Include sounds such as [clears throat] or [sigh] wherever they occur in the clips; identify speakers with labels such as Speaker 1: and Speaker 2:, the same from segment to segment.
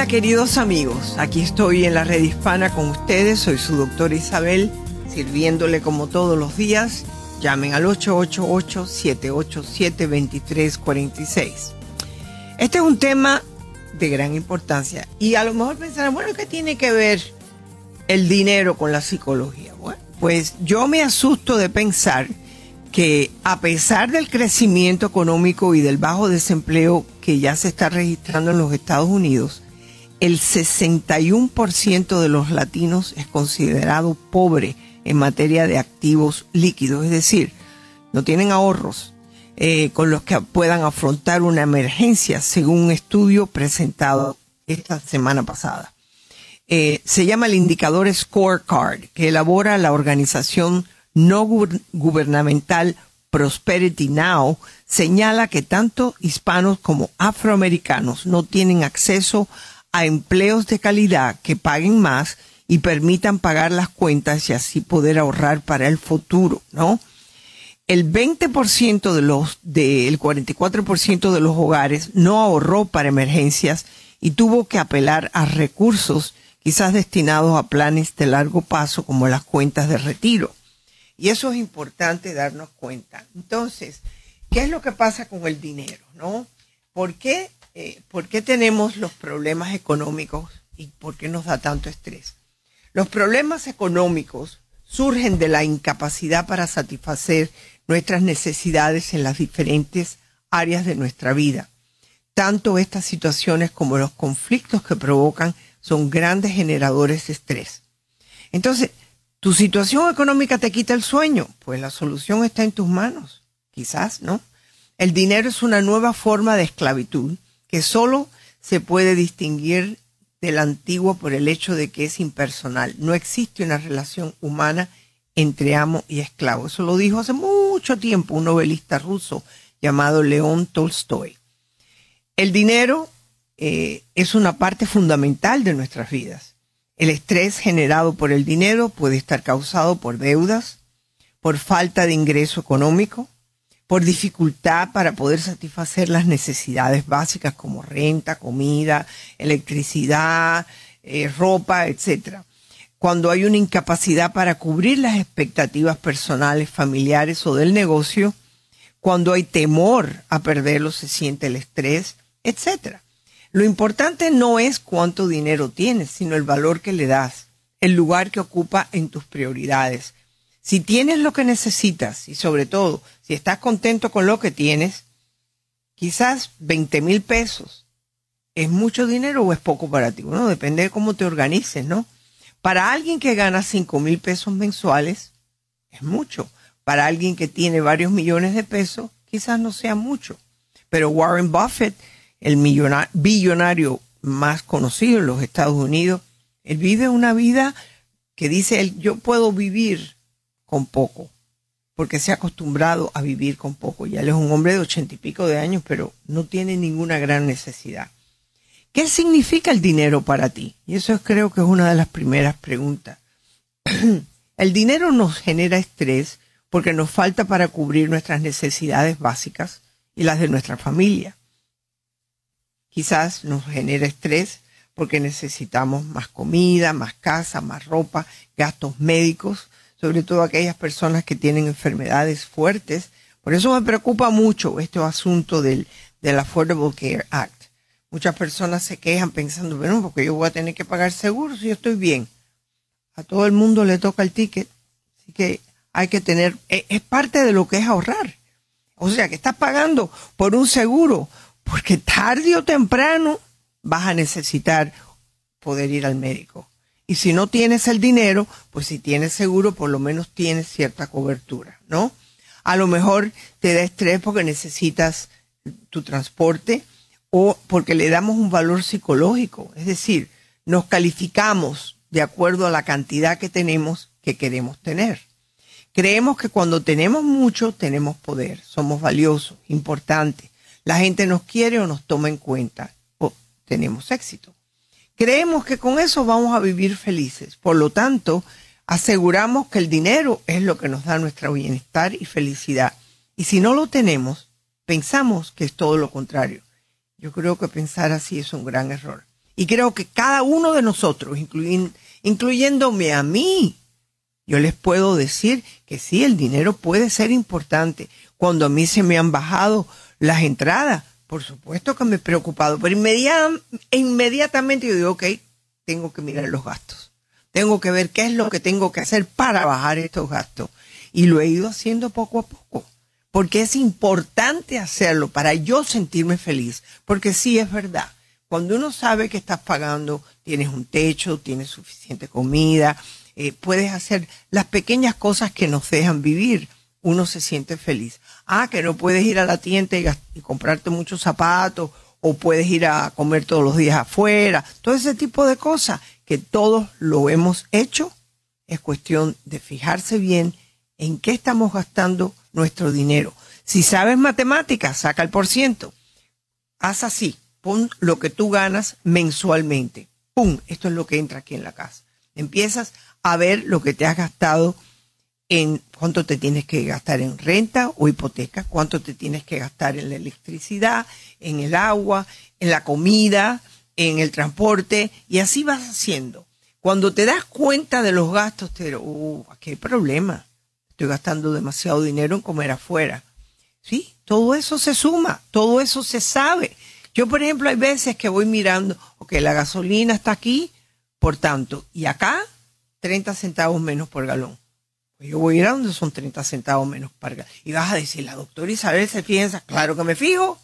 Speaker 1: Hola queridos amigos, aquí estoy en la red hispana con ustedes, soy su doctora Isabel, sirviéndole como todos los días. Llamen al 888-787-2346. Este es un tema de gran importancia y a lo mejor pensarán, bueno, ¿qué tiene que ver el dinero con la psicología? Pues yo me asusto de pensar que a pesar del crecimiento económico y del bajo desempleo que ya se está registrando en los Estados Unidos, el 61% de los latinos es considerado pobre en materia de activos líquidos, es decir, no tienen ahorros eh, con los que puedan afrontar una emergencia, según un estudio presentado esta semana pasada. Eh, se llama el indicador Scorecard, que elabora la organización no gubernamental Prosperity Now, señala que tanto hispanos como afroamericanos no tienen acceso a empleos de calidad que paguen más y permitan pagar las cuentas y así poder ahorrar para el futuro, ¿no? El 20% de los, del 44% de los hogares no ahorró para emergencias y tuvo que apelar a recursos quizás destinados a planes de largo plazo como las cuentas de retiro. Y eso es importante darnos cuenta. Entonces, ¿qué es lo que pasa con el dinero? ¿No? ¿Por qué eh, ¿por qué tenemos los problemas económicos y por qué nos da tanto estrés? Los problemas económicos surgen de la incapacidad para satisfacer nuestras necesidades en las diferentes áreas de nuestra vida. Tanto estas situaciones como los conflictos que provocan son grandes generadores de estrés. Entonces, ¿tu situación económica te quita el sueño? Pues la solución está en tus manos. Quizás, ¿no? El dinero es una nueva forma de esclavitud que solo se puede distinguir del antiguo por el hecho de que es impersonal. No existe una relación humana entre amo y esclavo. Eso lo dijo hace mucho tiempo un novelista ruso llamado León Tolstoy. El dinero eh, es una parte fundamental de nuestras vidas. El estrés generado por el dinero puede estar causado por deudas, por falta de ingreso económico, por dificultad para poder satisfacer las necesidades básicas como renta, comida, electricidad, eh, ropa, etc. Cuando hay una incapacidad para cubrir las expectativas personales, familiares o del negocio, cuando hay temor a perderlo, se siente el estrés, etc. Lo importante no es cuánto dinero tienes, sino el valor que le das, el lugar que ocupa en tus prioridades si tienes lo que necesitas y sobre todo si estás contento con lo que tienes, quizás 20 mil pesos es mucho dinero o es poco para ti. Bueno, depende de cómo te organices, ¿no? Para alguien que gana 5 mil pesos mensuales, es mucho. Para alguien que tiene varios millones de pesos, quizás no sea mucho. Pero Warren Buffett, el billonario más conocido en los Estados Unidos, él vive una vida que dice él, yo puedo vivir con poco, porque se ha acostumbrado a vivir con poco. Ya él es un hombre de ochenta y pico de años, pero no tiene ninguna gran necesidad. ¿Qué significa el dinero para ti? Y eso creo que es una de las primeras preguntas. [clears throat] el dinero nos genera estrés porque nos falta para cubrir nuestras necesidades básicas y las de nuestra familia. Quizás nos genera estrés porque necesitamos más comida, más casa, más ropa, gastos médicos sobre todo aquellas personas que tienen enfermedades fuertes. Por eso me preocupa mucho este asunto del, del Affordable Care Act. Muchas personas se quejan pensando, bueno, porque yo voy a tener que pagar seguro si yo estoy bien. A todo el mundo le toca el ticket. Así que hay que tener, e, es parte de lo que es ahorrar. O sea, que estás pagando por un seguro, porque tarde o temprano vas a necesitar poder ir al médico. Y si no tienes el dinero, pues si tienes seguro, por lo menos tienes cierta cobertura, ¿no? A lo mejor te da estrés porque necesitas tu transporte o porque le damos un valor psicológico. Es decir, nos calificamos de acuerdo a la cantidad que tenemos que queremos tener. Creemos que cuando tenemos mucho tenemos poder, somos valiosos, importantes. La gente nos quiere o nos toma en cuenta o tenemos éxito. Creemos que con eso vamos a vivir felices. Por lo tanto, aseguramos que el dinero es lo que nos da nuestro bienestar y felicidad. Y si no lo tenemos, pensamos que es todo lo contrario. Yo creo que pensar así es un gran error. Y creo que cada uno de nosotros, incluyéndome a mí, yo les puedo decir que sí, el dinero puede ser importante. Cuando a mí se me han bajado las entradas, por supuesto que me he preocupado, pero inmediatamente yo digo, ok, tengo que mirar los gastos. Tengo que ver qué es lo que tengo que hacer para bajar estos gastos. Y lo he ido haciendo poco a poco, porque es importante hacerlo para yo sentirme feliz, porque sí es verdad. Cuando uno sabe que estás pagando, tienes un techo, tienes suficiente comida, eh, puedes hacer las pequeñas cosas que nos dejan vivir, uno se siente feliz. Ah, que no puedes ir a la tienda y, comprarte muchos zapatos o puedes ir a comer todos los días afuera, todo ese tipo de cosas que todos lo hemos hecho, es cuestión de fijarse bien en qué estamos gastando nuestro dinero. Si sabes matemáticas, saca el por ciento. Haz así, pon lo que tú ganas mensualmente. ¡Pum! Esto es lo que entra aquí en la casa. Empiezas a ver lo que te has gastado en cuánto te tienes que gastar en renta o hipoteca, cuánto te tienes que gastar en la electricidad, en el agua, en la comida, en el transporte, y así vas haciendo. Cuando te das cuenta de los gastos, te digo, uh, aquí hay problema. Estoy gastando demasiado dinero en comer afuera. Sí, todo eso se suma, todo eso se sabe. Yo, por ejemplo, hay veces que voy mirando, ok, la gasolina está aquí, por tanto, y acá 30 centavos menos por galón yo voy a ir a donde son 30 centavos menos para Y vas a decir, la doctora Isabel se piensa, claro que me fijo,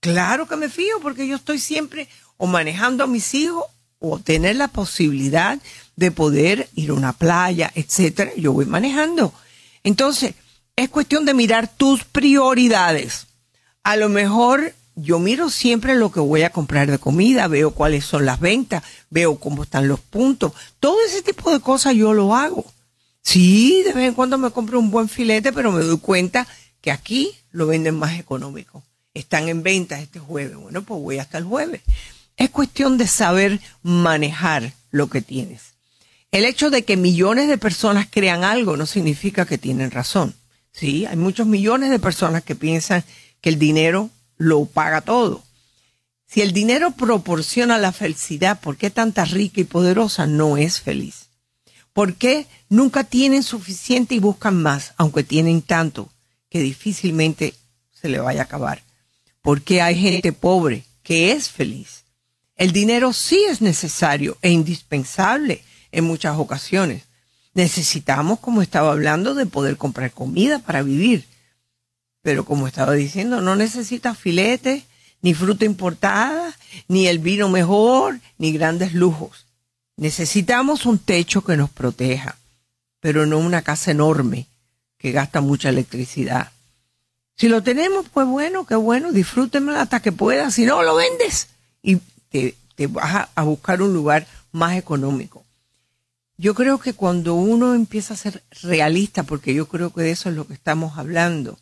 Speaker 1: claro que me fijo, porque yo estoy siempre o manejando a mis hijos o tener la posibilidad de poder ir a una playa, etcétera. Yo voy manejando. Entonces, es cuestión de mirar tus prioridades. A lo mejor yo miro siempre lo que voy a comprar de comida, veo cuáles son las ventas, veo cómo están los puntos. Todo ese tipo de cosas yo lo hago. Sí, de vez en cuando me compro un buen filete, pero me doy cuenta que aquí lo venden más económico. Están en ventas este jueves. Bueno, pues voy hasta el jueves. Es cuestión de saber manejar lo que tienes. El hecho de que millones de personas crean algo no significa que tienen razón. Sí, hay muchos millones de personas que piensan que el dinero lo paga todo. Si el dinero proporciona la felicidad, ¿por qué tanta rica y poderosa no es feliz? ¿Por qué nunca tienen suficiente y buscan más, aunque tienen tanto que difícilmente se le vaya a acabar? ¿Por qué hay gente pobre que es feliz? El dinero sí es necesario e indispensable en muchas ocasiones. Necesitamos, como estaba hablando, de poder comprar comida para vivir. Pero como estaba diciendo, no necesitas filetes, ni fruta importada, ni el vino mejor, ni grandes lujos. Necesitamos un techo que nos proteja, pero no una casa enorme que gasta mucha electricidad. Si lo tenemos, pues bueno, qué bueno, disfrútenlo hasta que pueda. Si no, lo vendes y te, te vas a buscar un lugar más económico. Yo creo que cuando uno empieza a ser realista, porque yo creo que de eso es lo que estamos hablando,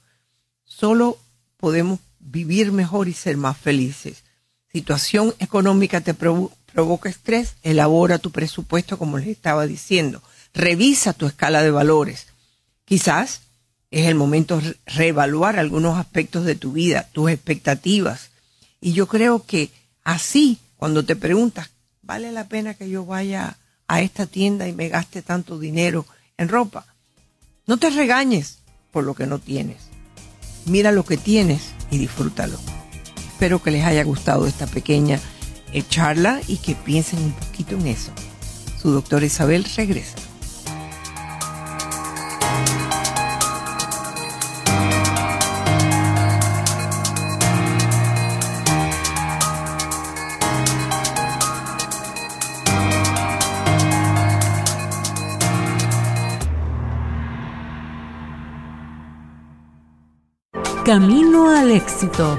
Speaker 1: solo podemos vivir mejor y ser más felices. Situación económica te, provoca estrés, elabora tu presupuesto como les estaba diciendo. Revisa tu escala de valores. Quizás es el momento de reevaluar algunos aspectos de tu vida, tus expectativas. Y yo creo que así, cuando te preguntas, ¿vale la pena que yo vaya a esta tienda y me gaste tanto dinero en ropa? No te regañes por lo que no tienes. Mira lo que tienes y disfrútalo. Espero que les haya gustado esta pequeña echarla y que piensen un poquito en eso. Su doctora Isabel regresa.
Speaker 2: Camino al éxito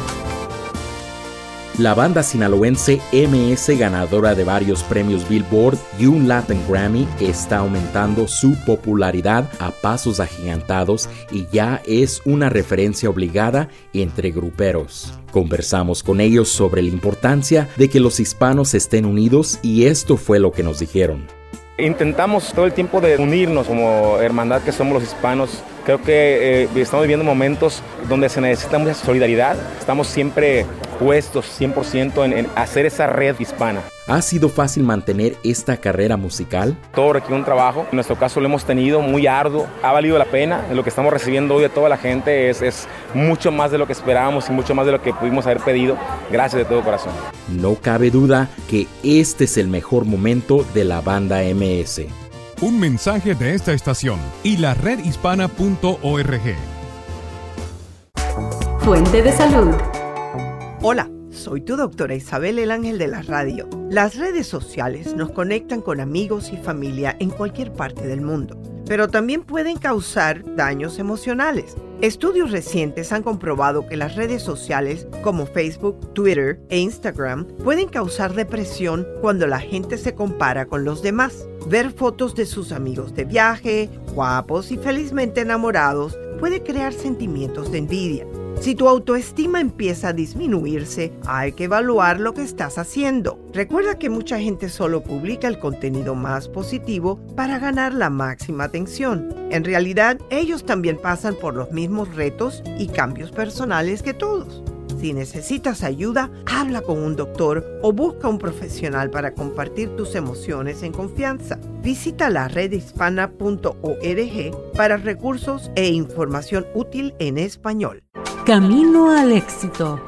Speaker 3: la banda sinaloense MS, ganadora de varios premios Billboard y un Latin Grammy, está aumentando su popularidad a pasos agigantados y ya es una referencia obligada entre gruperos. Conversamos con ellos sobre la importancia de que los hispanos estén unidos y esto fue lo que nos dijeron.
Speaker 4: Intentamos todo el tiempo de unirnos como hermandad que somos los hispanos. Creo que eh, estamos viviendo momentos donde se necesita mucha solidaridad. Estamos siempre puestos 100% en, en hacer esa red hispana.
Speaker 3: ¿Ha sido fácil mantener esta carrera musical?
Speaker 4: Todo requiere un trabajo. En nuestro caso lo hemos tenido muy arduo. Ha valido la pena. Lo que estamos recibiendo hoy de toda la gente es, es mucho más de lo que esperábamos y mucho más de lo que pudimos haber pedido. Gracias de todo corazón.
Speaker 3: No cabe duda que este es el mejor momento de la banda MS.
Speaker 5: Un mensaje de esta estación y la redhispana.org.
Speaker 2: Fuente de salud.
Speaker 1: Hola, soy tu doctora Isabel el Ángel de la Radio. Las redes sociales nos conectan con amigos y familia en cualquier parte del mundo, pero también pueden causar daños emocionales. Estudios recientes han comprobado que las redes sociales como Facebook, Twitter e Instagram pueden causar depresión cuando la gente se compara con los demás. Ver fotos de sus amigos de viaje, guapos y felizmente enamorados puede crear sentimientos de envidia. Si tu autoestima empieza a disminuirse, hay que evaluar lo que estás haciendo. Recuerda que mucha gente solo publica el contenido más positivo para ganar la máxima atención. En realidad, ellos también pasan por los mismos retos y cambios personales que todos. Si necesitas ayuda, habla con un doctor o busca un profesional para compartir tus emociones en confianza. Visita la redhispana.org para recursos e información útil en español.
Speaker 2: Camino al éxito.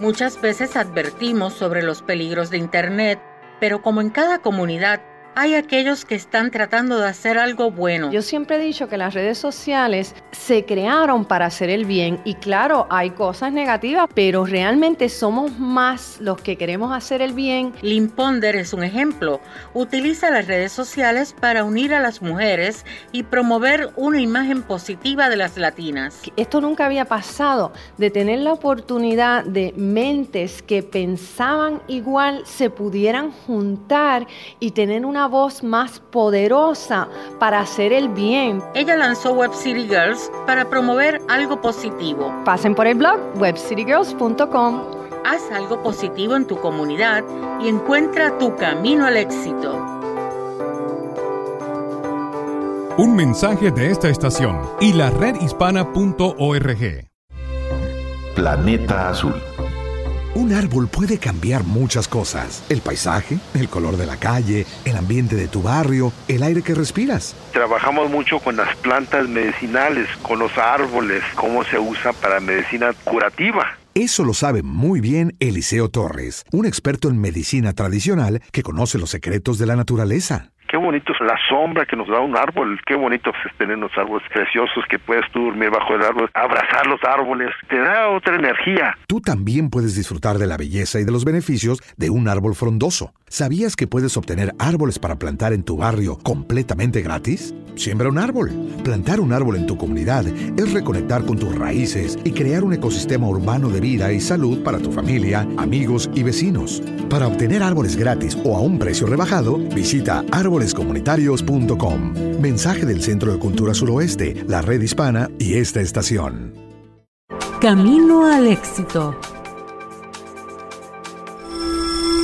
Speaker 6: Muchas veces advertimos sobre los peligros de Internet, pero como en cada comunidad hay aquellos que están tratando de hacer algo bueno.
Speaker 7: Yo siempre he dicho que las redes sociales se crearon para hacer el bien y claro, hay cosas negativas, pero realmente somos más los que queremos hacer el bien.
Speaker 6: Lynn Ponder es un ejemplo. Utiliza las redes sociales para unir a las mujeres y promover una imagen positiva de las latinas.
Speaker 7: Esto nunca había pasado, de tener la oportunidad de mentes que pensaban igual se pudieran juntar y tener una voz más poderosa para hacer el bien.
Speaker 6: Ella lanzó Web City Girls para promover algo positivo.
Speaker 7: Pasen por el blog webcitygirls.com.
Speaker 6: Haz algo positivo en tu comunidad y encuentra tu camino al éxito.
Speaker 5: Un mensaje de esta estación y la redhispana.org.
Speaker 8: Planeta Azul.
Speaker 9: Un árbol puede cambiar muchas cosas. El paisaje, el color de la calle, el ambiente de tu barrio, el aire que respiras.
Speaker 10: Trabajamos mucho con las plantas medicinales, con los árboles, cómo se usa para medicina curativa.
Speaker 9: Eso lo sabe muy bien Eliseo Torres, un experto en medicina tradicional que conoce los secretos de la naturaleza.
Speaker 10: Qué bonito es la sombra que nos da un árbol, qué bonito es tener unos árboles preciosos que puedes tú dormir bajo el árbol, abrazar los árboles, te da otra energía.
Speaker 9: Tú también puedes disfrutar de la belleza y de los beneficios de un árbol frondoso. ¿Sabías que puedes obtener árboles para plantar en tu barrio completamente gratis? Siembra un árbol. Plantar un árbol en tu comunidad es reconectar con tus raíces y crear un ecosistema urbano de vida y salud para tu familia, amigos y vecinos. Para obtener árboles gratis o a un precio rebajado, visita árbolescomunitarios.com. Mensaje del Centro de Cultura Suroeste, la Red Hispana y esta estación.
Speaker 2: Camino al éxito.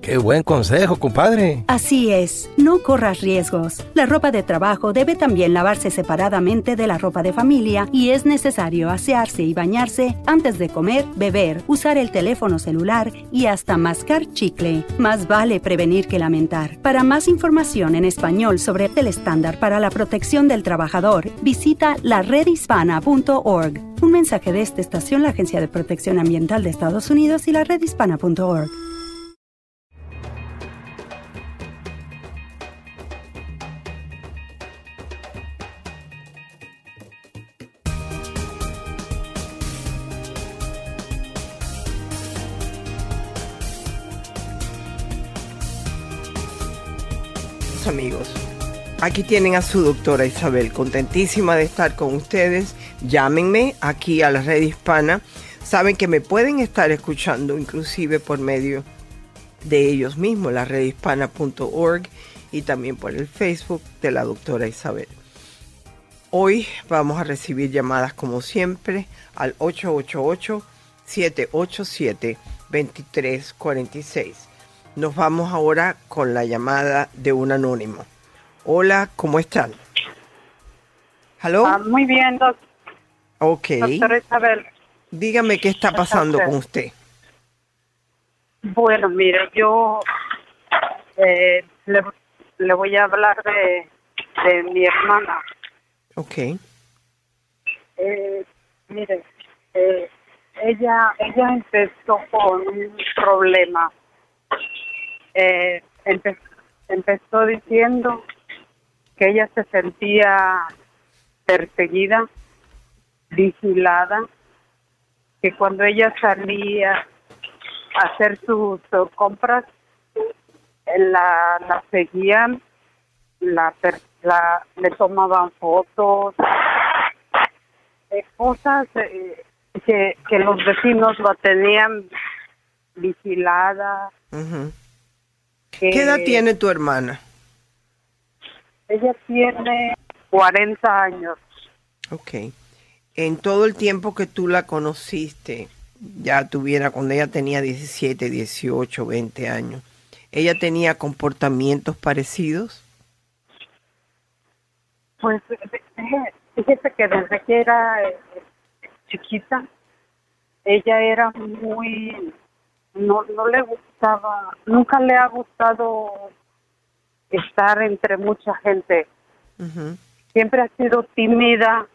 Speaker 11: ¡Qué buen consejo, compadre!
Speaker 12: Así es, no corras riesgos. La ropa de trabajo debe también lavarse separadamente de la ropa de familia y es necesario asearse y bañarse antes de comer, beber, usar el teléfono celular y hasta mascar chicle. Más vale prevenir que lamentar. Para más información en español sobre el estándar para la protección del trabajador, visita la redhispana.org. Un mensaje de esta estación, la Agencia de Protección Ambiental de Estados Unidos y la redhispana.org.
Speaker 1: Amigos, aquí tienen a su doctora Isabel, contentísima de estar con ustedes. Llámenme aquí a la red hispana. Saben que me pueden estar escuchando inclusive por medio de ellos mismos, la redhispana.org y también por el Facebook de la doctora Isabel. Hoy vamos a recibir llamadas como siempre al 888-787-2346. Nos vamos ahora con la llamada de un anónimo. Hola, ¿cómo están? ¿Aló?
Speaker 13: Ah, muy bien, doc-
Speaker 1: ok.
Speaker 13: doctora Isabel.
Speaker 1: Dígame qué está pasando con usted.
Speaker 13: Bueno, mire, yo eh, le, le voy a hablar de, de mi hermana.
Speaker 1: Ok.
Speaker 13: Eh, mire, eh, ella, ella empezó con un problema. Eh, empe- empezó diciendo que ella se sentía perseguida, vigilada, que cuando ella salía a hacer sus uh, compras, eh, la, la seguían, la, la- le tomaban fotos, cosas eh, que, que los vecinos la tenían vigilada.
Speaker 1: Ujú.
Speaker 13: Que
Speaker 1: ¿Qué edad tiene tu hermana?
Speaker 13: Ella tiene 40 años.
Speaker 1: Ok. En todo el tiempo que tú la conociste, ya tuviera cuando ella tenía 17, 18, 20 años, ¿ella tenía comportamientos parecidos?
Speaker 13: Pues eh, eh, fíjese que desde que era eh, chiquita, ella era muy, no, no le gustaba, nunca le ha gustado estar entre mucha gente. Siempre ha sido tímida,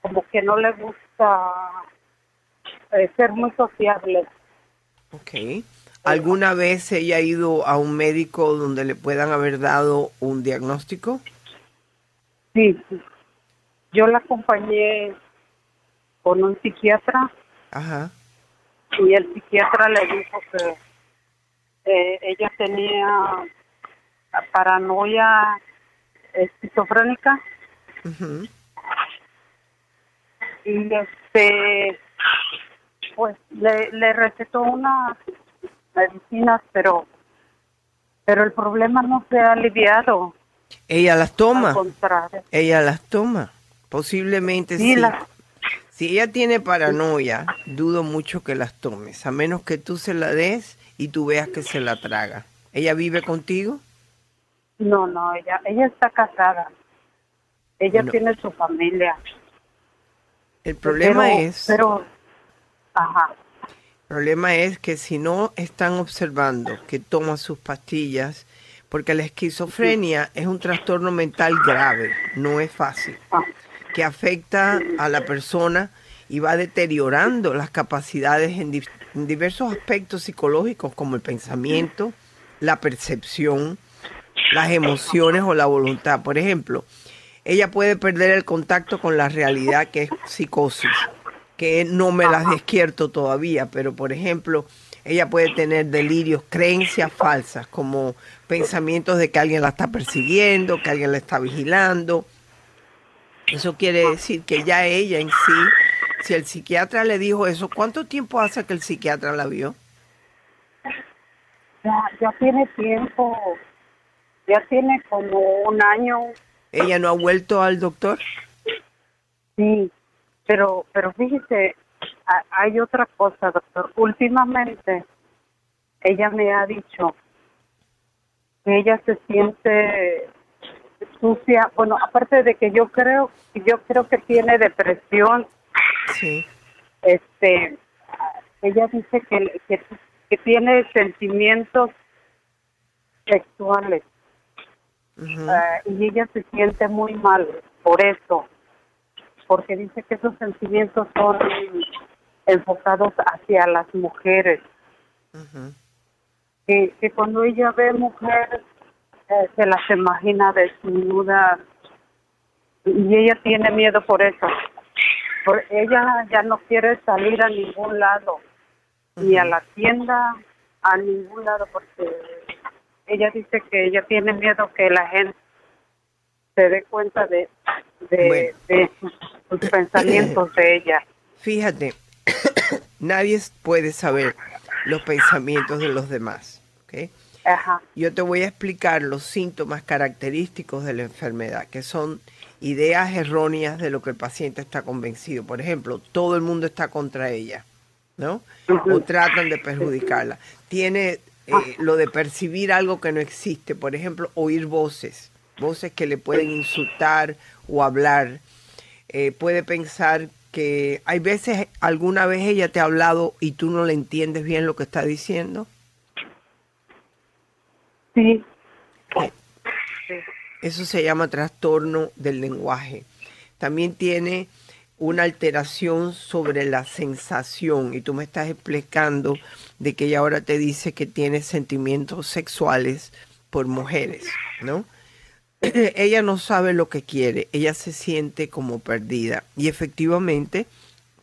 Speaker 13: como que no le gusta eh, ser muy sociable.
Speaker 1: Ok. ¿Alguna vez ella ha ido a un médico donde le puedan haber dado un diagnóstico?
Speaker 13: Sí, yo la acompañé con un psiquiatra
Speaker 1: Ajá.
Speaker 13: Y el psiquiatra le dijo que eh, ella tenía paranoia esquizofrénica y este pues le, le recetó unas medicinas pero pero el problema no se ha aliviado
Speaker 1: ¿Ella las toma?
Speaker 13: al
Speaker 1: Ella las toma. Posiblemente
Speaker 13: Sí,
Speaker 1: sí.
Speaker 13: las-
Speaker 1: Si ella tiene paranoia, dudo mucho que las tomes, a menos que tú se la des y tú veas que se la traga. ¿Ella vive contigo?
Speaker 13: no no ella ella está casada. Ella
Speaker 1: No.
Speaker 13: tiene su familia.
Speaker 1: El problema
Speaker 13: Pero-
Speaker 1: es,
Speaker 13: pero ajá.
Speaker 1: El problema es que si no están observando que toma sus pastillas, porque la esquizofrenia es un trastorno mental grave, no es fácil, que afecta a la persona y va deteriorando las capacidades en, di- en diversos aspectos psicológicos como el pensamiento, la percepción, las emociones o la voluntad. Por ejemplo, ella puede perder el contacto con la realidad que es psicosis, que no me las despierto todavía, pero por ejemplo, ella puede tener delirios, creencias falsas, como pensamientos de que alguien la está persiguiendo, que alguien la está vigilando. Eso quiere decir que ya ella en sí, si el psiquiatra le dijo eso, ¿cuánto tiempo hace que el psiquiatra la vio?
Speaker 13: ya ya tiene tiempo ya tiene como un año
Speaker 1: ¿Ella no ha vuelto al doctor?
Speaker 13: sí pero pero fíjese ha- hay otra cosa doctor últimamente ella me ha dicho que ella se siente sucia. Bueno aparte de que yo creo yo creo que tiene depresión.
Speaker 1: Sí.
Speaker 13: este ella dice que, que, que tiene sentimientos sexuales. Ah, y ella se siente muy mal por eso porque dice que esos sentimientos son enfocados hacia las mujeres. Que, que cuando ella ve mujeres eh, se las imagina desnudas y ella tiene miedo por eso por ella ya no quiere salir a ningún lado ni a la tienda a ningún lado porque ella dice que ella tiene miedo que la gente se dé cuenta de, de, de sus pensamientos de ella. [coughs]
Speaker 1: Fíjate, [coughs] nadie puede saber los pensamientos de los demás. ¿ok?
Speaker 13: Ajá.
Speaker 1: Yo te voy a explicar los síntomas característicos de la enfermedad, que son ideas erróneas de lo que el paciente está convencido. Por ejemplo, todo el mundo está contra ella, ¿no? O tratan de perjudicarla. Tiene eh, lo de percibir algo que no existe, por ejemplo, oír voces, voces que le pueden insultar o hablar. Eh, puede pensar que hay veces, alguna vez ella te ha hablado y tú no le entiendes bien lo que está diciendo.
Speaker 13: Sí.
Speaker 1: Eso se llama trastorno del lenguaje. También tiene una alteración sobre la sensación y tú me estás explicando de que ella ahora te dice que tiene sentimientos sexuales por mujeres, ¿no? [clears throat] ella no sabe lo que quiere, ella se siente como perdida y efectivamente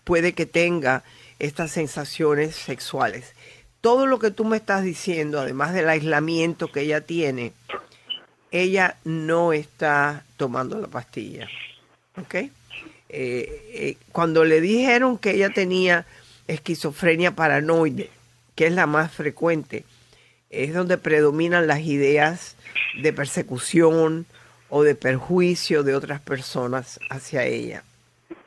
Speaker 1: puede que tenga estas sensaciones sexuales. Todo lo que tú me estás diciendo, además del aislamiento que ella tiene, ella no está tomando la pastilla. ¿Ok? Eh, eh, cuando le dijeron que ella tenía esquizofrenia paranoide, que es la más frecuente, es donde predominan las ideas de persecución o de perjuicio de otras personas hacia ella.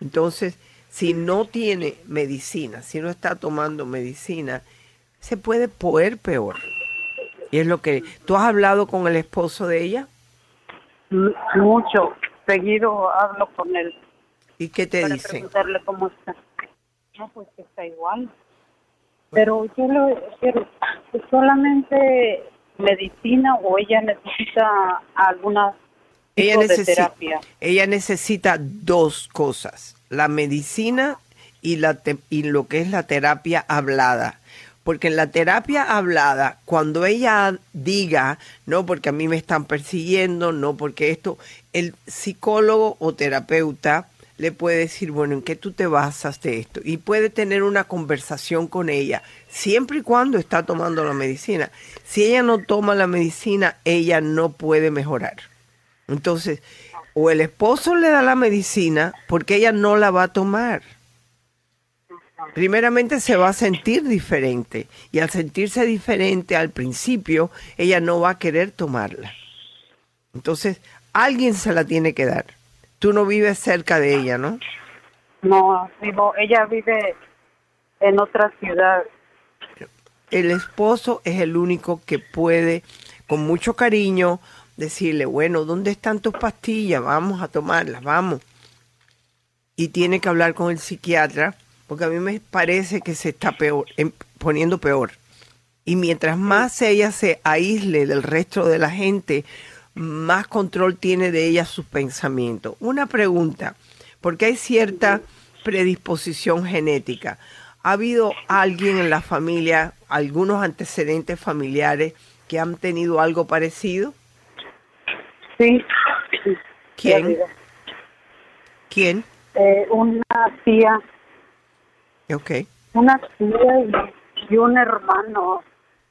Speaker 1: Entonces, si no tiene medicina, si no está tomando medicina, se puede poder peor. Y es lo que... ¿Tú has hablado con el esposo de ella?
Speaker 13: Mucho. Seguido hablo con él.
Speaker 1: ¿Y qué te
Speaker 13: para
Speaker 1: dice?
Speaker 13: preguntarle cómo está. No, pues que está igual. Pero yo le quiero solamente medicina o ella necesita alguna
Speaker 1: Ella necesita,
Speaker 13: terapia.
Speaker 1: ella necesita dos cosas, la medicina y, la te- y lo que es la terapia hablada. Porque en la terapia hablada, cuando ella diga, no porque a mí me están persiguiendo, no porque esto, el psicólogo o terapeuta le puede decir, bueno, ¿en qué tú te basas de esto? Y puede tener una conversación con ella, siempre y cuando está tomando la medicina. Si ella no toma la medicina, ella no puede mejorar. Entonces, o el esposo le da la medicina porque ella no la va a tomar. Primeramente se va a sentir diferente y al sentirse diferente al principio, ella no va a querer tomarla. Entonces, alguien se la tiene que dar. Tú no vives cerca de ella, ¿no?
Speaker 13: No, vivo, ella vive en otra ciudad.
Speaker 1: El esposo es el único que puede, con mucho cariño, decirle, bueno, ¿dónde están tus pastillas? Vamos a tomarlas, vamos. Y tiene que hablar con el psiquiatra, porque a mí me parece que se está peor, em- poniendo peor. Y mientras más ella se aísle del resto de la gente, más control tiene de ella sus pensamientos. Una pregunta, porque hay cierta predisposición genética. ¿Ha habido alguien en la familia, algunos antecedentes familiares que han tenido algo parecido?
Speaker 13: Sí.
Speaker 1: ¿Quién?
Speaker 13: Eh,
Speaker 1: ¿Quién?
Speaker 13: una tía,
Speaker 1: Ok,
Speaker 13: una tía y, un hermano.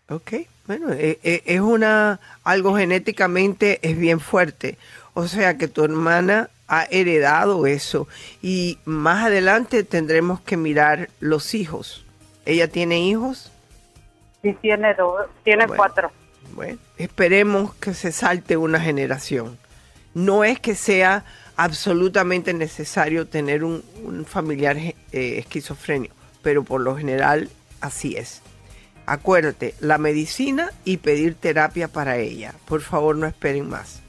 Speaker 1: ok. Bueno, eh, eh, es una, algo genéticamente es bien fuerte. O sea que tu hermana ha heredado eso. Y más adelante tendremos que mirar los hijos. ¿Ella tiene hijos?
Speaker 13: Sí, tiene dos, tiene
Speaker 1: Bueno.
Speaker 13: cuatro.
Speaker 1: Bueno, esperemos que se salte una generación. No es que sea absolutamente necesario tener un, familiar eh, esquizofrénico, pero por lo general así es. Acuérdate, la medicina y pedir terapia para ella. Por favor, no esperen más.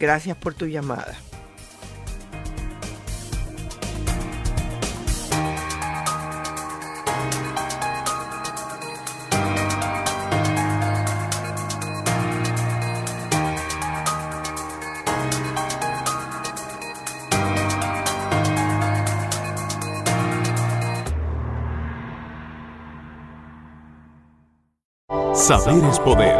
Speaker 1: Gracias por tu llamada.
Speaker 5: Saber es poder.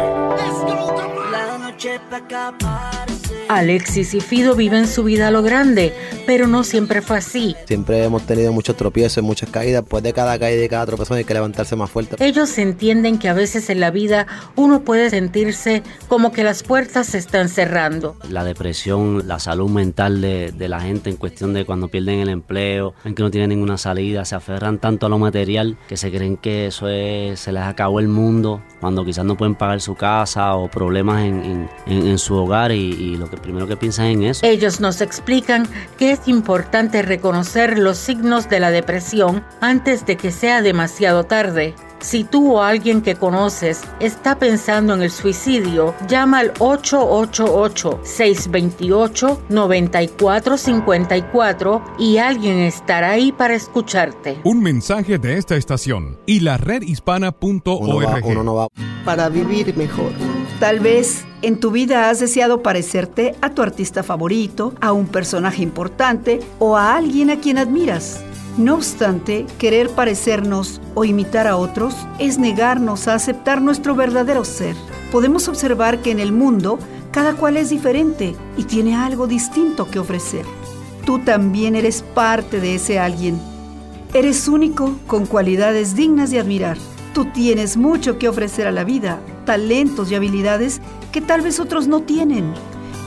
Speaker 6: Alexis y Fido viven su vida a lo grande, pero no siempre fue así.
Speaker 14: Siempre hemos tenido muchos tropiezos, muchas caídas. Pues de cada caída y de cada tropezón hay que levantarse más fuerte.
Speaker 6: Ellos entienden que a veces en la vida uno puede sentirse como que las puertas se están cerrando.
Speaker 15: La depresión, la salud mental de, de la gente en cuestión de cuando pierden el empleo, en que no tienen ninguna salida, se aferran tanto a lo material que se creen que eso es, se les acabó el mundo, cuando quizás no pueden pagar su casa o problemas en, en, su hogar y, lo que primero que piensan en eso.
Speaker 6: Ellos nos explican que es importante reconocer los signos de la depresión antes de que sea demasiado tarde. Si tú o alguien que conoces está pensando en el suicidio, llama al 888-628-9454 y alguien estará ahí para escucharte.
Speaker 5: Un mensaje de esta estación y la redhispana.org.
Speaker 14: Uno no va.
Speaker 16: Para vivir mejor. Tal vez en tu vida has deseado parecerte a tu artista favorito, a un personaje importante o a alguien a quien admiras. No obstante, querer parecernos o imitar a otros es negarnos a aceptar nuestro verdadero ser. Podemos observar que en el mundo cada cual es diferente y tiene algo distinto que ofrecer. Tú también eres parte de ese alguien. Eres único con cualidades dignas de admirar. Tú tienes mucho que ofrecer a la vida, talentos y habilidades que tal vez otros no tienen.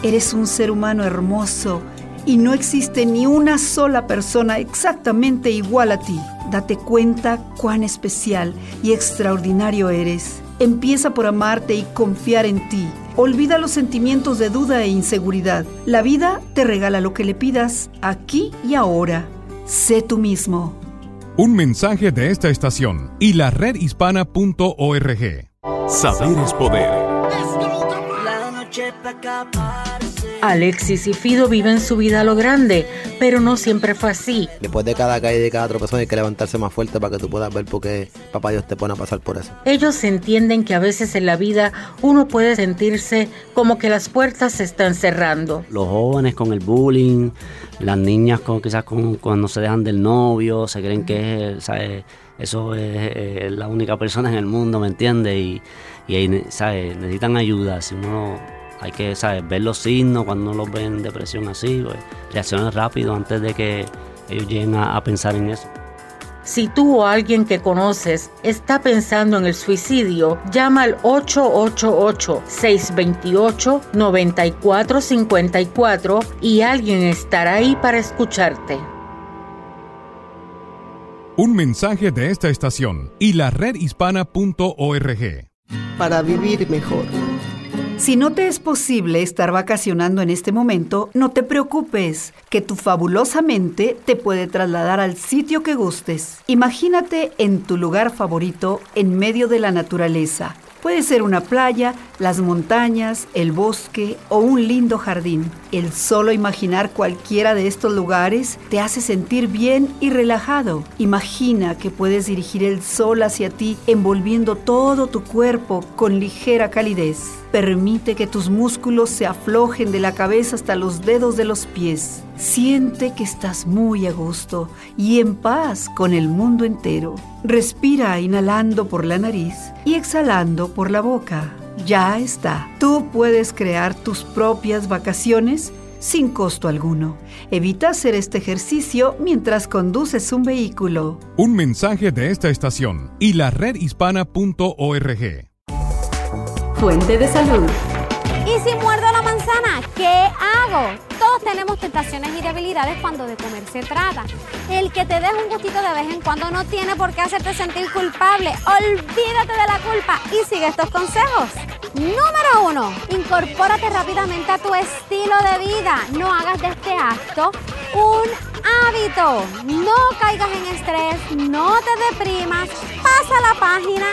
Speaker 16: Eres un ser humano hermoso y no existe ni una sola persona exactamente igual a ti. Date cuenta cuán especial y extraordinario eres. Empieza por amarte y confiar en ti. Olvida los sentimientos de duda e inseguridad. La vida te regala lo que le pidas aquí y ahora. Sé tú mismo.
Speaker 5: Un mensaje de esta estación y la redhispana.org.
Speaker 17: Saber es poder.
Speaker 6: Alexis y Fido viven su vida a lo grande, pero no siempre fue así.
Speaker 14: Después de cada caída y de cada tropezón hay que levantarse más fuerte para que tú puedas ver por qué papá Dios te pone a pasar por eso.
Speaker 6: Ellos entienden que a veces en la vida uno puede sentirse como que las puertas se están cerrando.
Speaker 15: Los jóvenes con el bullying, las niñas con, quizás con, cuando se dejan del novio, se creen que ¿sabes? eso es, es, la única persona en el mundo, ¿me entiendes? Y, y ahí ¿sabes? necesitan ayuda. Si uno hay que ¿sabes? ver los signos cuando uno los ve en depresión así, pues, reaccionar rápido antes de que ellos lleguen a, a pensar en eso.
Speaker 6: Si tú o alguien que conoces está pensando en el suicidio, llama al 888-628-9454 y alguien estará ahí para escucharte.
Speaker 5: Un mensaje de esta estación y la redhispana.org.
Speaker 16: Para vivir mejor. Si no te es posible estar vacacionando en este momento, no te preocupes, que tu fabulosa mente te puede trasladar al sitio que gustes. Imagínate en tu lugar favorito en medio de la naturaleza. Puede ser una playa, las montañas, el bosque o un lindo jardín. El solo imaginar cualquiera de estos lugares te hace sentir bien y relajado. Imagina que puedes dirigir el sol hacia ti envolviendo todo tu cuerpo con ligera calidez. Permite que tus músculos se aflojen de la cabeza hasta los dedos de los pies. Siente que estás muy a gusto y en paz con el mundo entero. Respira inhalando por la nariz y exhalando por la boca. Ya está. Tú puedes crear tus propias vacaciones sin costo alguno. Evita hacer este ejercicio mientras conduces un vehículo.
Speaker 5: Un mensaje de esta estación y la redhispana.org.
Speaker 2: Fuente de salud.
Speaker 18: ¿Y si muerdo la manzana? ¿Qué hago? Todos tenemos tentaciones y debilidades cuando de comer se trata. El que te deje un gustito de vez en cuando no tiene por qué hacerte sentir culpable. Olvídate de la culpa y sigue estos consejos. Número uno, incorpórate rápidamente a tu estilo de vida. No hagas de este acto un hábito. No caigas en estrés, no te deprimas, pasa la página.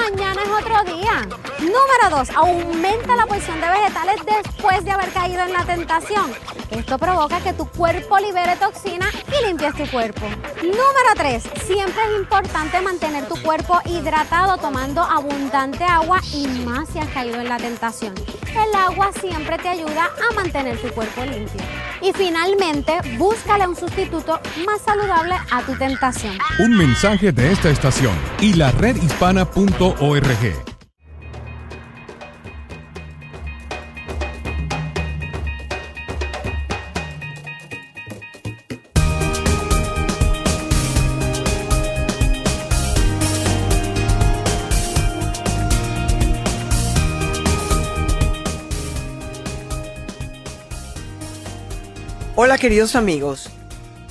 Speaker 18: Mañana es otro día. Número 2. Aumenta la porción de vegetales después de haber caído en la tentación. Esto provoca que tu cuerpo libere toxina y limpies tu cuerpo. Número 3. Siempre es importante mantener tu cuerpo hidratado tomando abundante agua y más si has caído en la tentación. El agua siempre te ayuda a mantener tu cuerpo limpio. Y finalmente, búscale un sustituto más saludable a tu tentación.
Speaker 5: Un mensaje de esta estación y la redhispana.org.
Speaker 1: queridos amigos,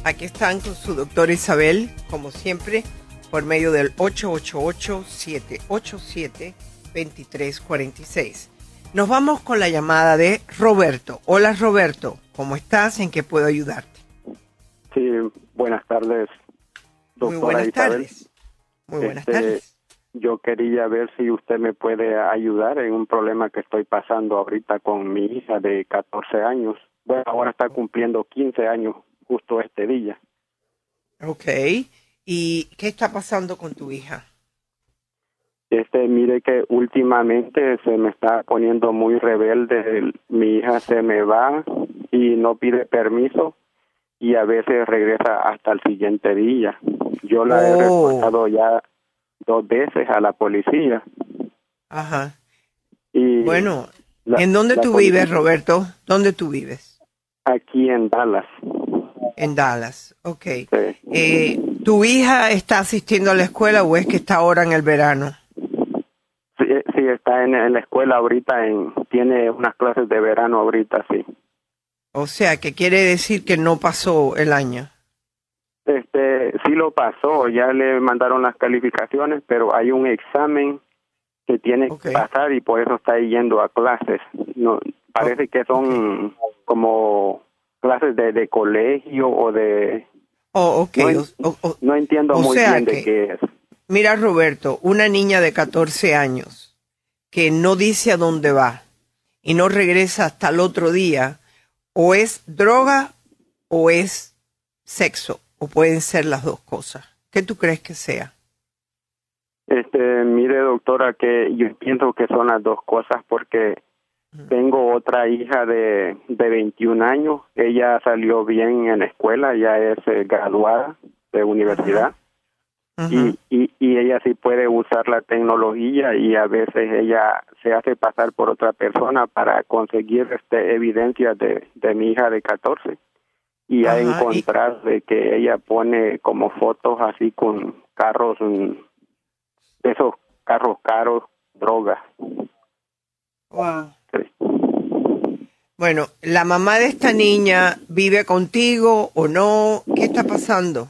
Speaker 1: aquí están con su doctora Isabel, como siempre, por medio del 888-787-2346. Nos vamos con la llamada de Roberto. Hola Roberto, ¿cómo estás? ¿En qué puedo ayudarte?
Speaker 19: Sí, buenas tardes, doctora
Speaker 1: Muy buenas
Speaker 19: Isabel.
Speaker 1: tardes. Muy buenas
Speaker 19: Este,
Speaker 1: tardes.
Speaker 19: Yo quería ver si usted me puede ayudar en un problema que estoy pasando ahorita con mi hija de 14 años. Bueno, ahora está cumpliendo 15 años justo este día.
Speaker 1: Ok. ¿Y qué está pasando con tu hija?
Speaker 19: Este, mire que últimamente se me está poniendo muy rebelde. El- Mi hija se me va y no pide permiso y a veces regresa hasta el siguiente día. Yo la he
Speaker 1: Oh.
Speaker 19: reportado ya dos veces a la policía.
Speaker 1: Ajá.
Speaker 19: Y
Speaker 1: Bueno,
Speaker 19: la-
Speaker 1: ¿en dónde tú
Speaker 19: policía-
Speaker 1: vives, Roberto? ¿Dónde tú vives?
Speaker 19: Aquí en Dallas.
Speaker 1: En Dallas, ok. Eh, ¿Tu hija está asistiendo a la escuela o es que está ahora en el verano?
Speaker 19: Sí, eh, sí, está en, en la escuela ahorita, en, tiene unas clases de verano ahorita, sí.
Speaker 1: O sea, que quiere decir que no pasó el año.
Speaker 19: Este, sí lo pasó, ya le mandaron las calificaciones, pero hay un examen que tiene que pasar y por eso está yendo a clases. No, parece que son como clases de, de colegio o de...
Speaker 1: Oh.
Speaker 19: No, entiendo
Speaker 1: o
Speaker 19: muy bien de qué es.
Speaker 1: Mira, Roberto, una niña de 14 años que no dice a dónde va y no regresa hasta el otro día, o es droga o es sexo, o pueden ser las dos cosas. ¿Qué tú crees que sea?
Speaker 19: Este, mire, doctora, que yo pienso que son las dos cosas porque tengo otra hija de, de 21 años. Ella salió bien en la escuela, ya es eh, graduada de universidad. y, y, y ella sí puede usar la tecnología y a veces ella se hace pasar por otra persona para conseguir este evidencia de, de mi hija de 14 y
Speaker 1: y-
Speaker 19: encontrado de que ella pone como fotos así con carros esos carros caros drogas
Speaker 1: Wow. Bueno, ¿la mamá de esta niña vive contigo o no? ¿Qué está pasando?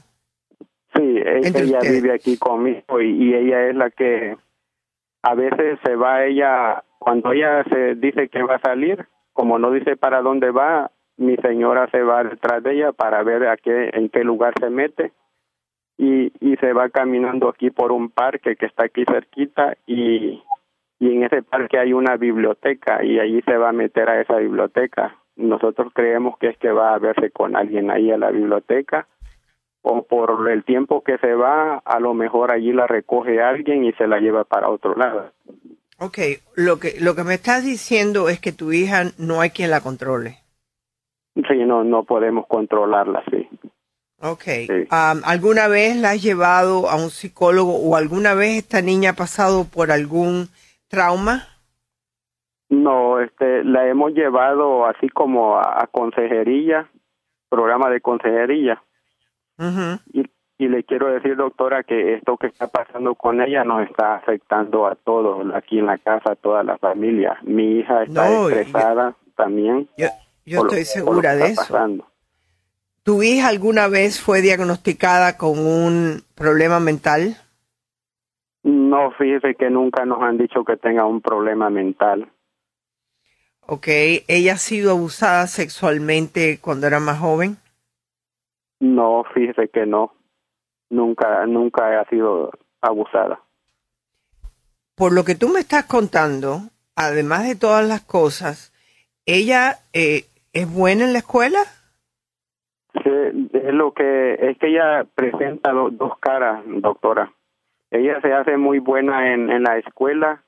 Speaker 19: Sí, e-
Speaker 1: Entre
Speaker 19: ella
Speaker 1: ustedes.
Speaker 19: vive aquí conmigo y, y ella es la que a veces se va ella, cuando ella se dice que va a salir, como no dice para dónde va, mi señora se va detrás de ella para ver a qué, en qué lugar se mete y, y se va caminando aquí por un parque que está aquí cerquita y, y en ese parque hay una biblioteca y allí se va a meter a esa biblioteca. Nosotros creemos que es que va a verse con alguien ahí a la biblioteca o por el tiempo que se va, a lo mejor allí la recoge alguien y se la lleva para otro lado.
Speaker 1: Ok, lo que, lo que me estás diciendo es que tu hija no hay quien la controle.
Speaker 19: Sí, no, no podemos controlarla, sí.
Speaker 1: Ok. ¿Alguna vez la has llevado a un psicólogo o alguna vez esta niña ha pasado por algún trauma?
Speaker 19: No, este, la hemos llevado así como a, a consejería, programa de consejería. Y, y le quiero decir, doctora, que esto que está pasando con ella nos está afectando a todos aquí en la casa, a toda la familia. Mi hija está
Speaker 1: No,
Speaker 19: estresada también.
Speaker 1: Yo, yo estoy
Speaker 19: lo
Speaker 1: segura de eso.
Speaker 19: pasando.
Speaker 1: ¿Tu hija alguna vez fue diagnosticada con un problema mental?
Speaker 19: No, fíjese que nunca nos han dicho que tenga un problema mental.
Speaker 1: Ok. ¿Ella ha sido abusada sexualmente cuando era más joven?
Speaker 19: No, fíjese que no. Nunca, nunca ha sido abusada.
Speaker 1: Por lo que tú me estás contando, además de todas las cosas, ¿ella eh, es buena en la escuela?
Speaker 19: Sí, es lo que es que ella presenta do- dos caras, doctora. Ella se hace muy buena en, en la escuela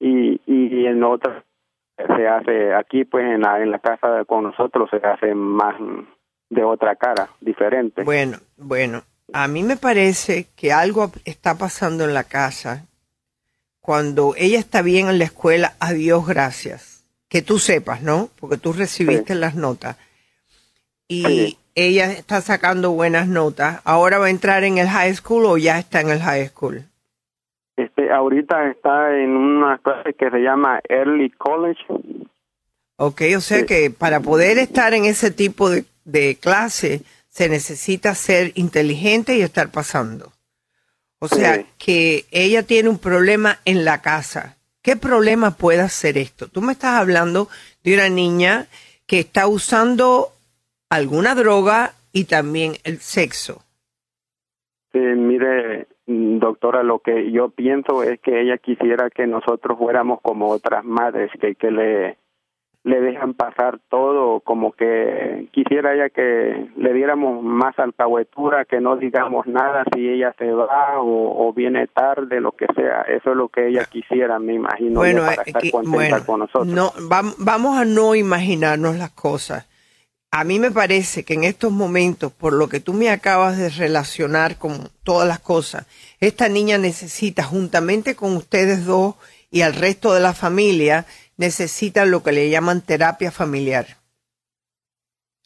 Speaker 19: y, y en otra se hace aquí, pues en la, en la casa con nosotros se hace más de otra cara, diferente.
Speaker 1: Bueno, bueno, a mí me parece que algo está pasando en la casa. Cuando ella está bien en la escuela, a Dios gracias. Que tú sepas, ¿no? Porque tú recibiste las notas. Y ella está sacando buenas notas. ¿Ahora va a entrar en el high school o ya está en el high school?
Speaker 19: Este, ahorita está en una clase que se llama Early College.
Speaker 1: Ok, o sea que para poder estar en ese tipo de, de clase, se necesita ser inteligente y estar pasando. O sea,
Speaker 19: Sí.
Speaker 1: que ella tiene un problema en la casa. ¿Qué problema puede ser esto? Tú me estás hablando de una niña que está usando alguna droga y también el sexo.
Speaker 19: Sí, mire, doctora, lo que yo pienso es que ella quisiera que nosotros fuéramos como otras madres, que, que le, le dejan pasar todo, como que quisiera ella que le diéramos más alcahuetura, que no digamos nada si ella se va o, o viene tarde, lo que sea. Eso es lo que ella quisiera, me imagino, yo, para
Speaker 1: eh,
Speaker 19: estar contenta
Speaker 1: bueno,
Speaker 19: con nosotros.
Speaker 1: No, vam- vamos a no imaginarnos las cosas. A mí me parece que en estos momentos, por lo que tú me acabas de relacionar con todas las cosas, esta niña necesita, juntamente con ustedes dos y al resto de la familia, necesita lo que le llaman terapia familiar.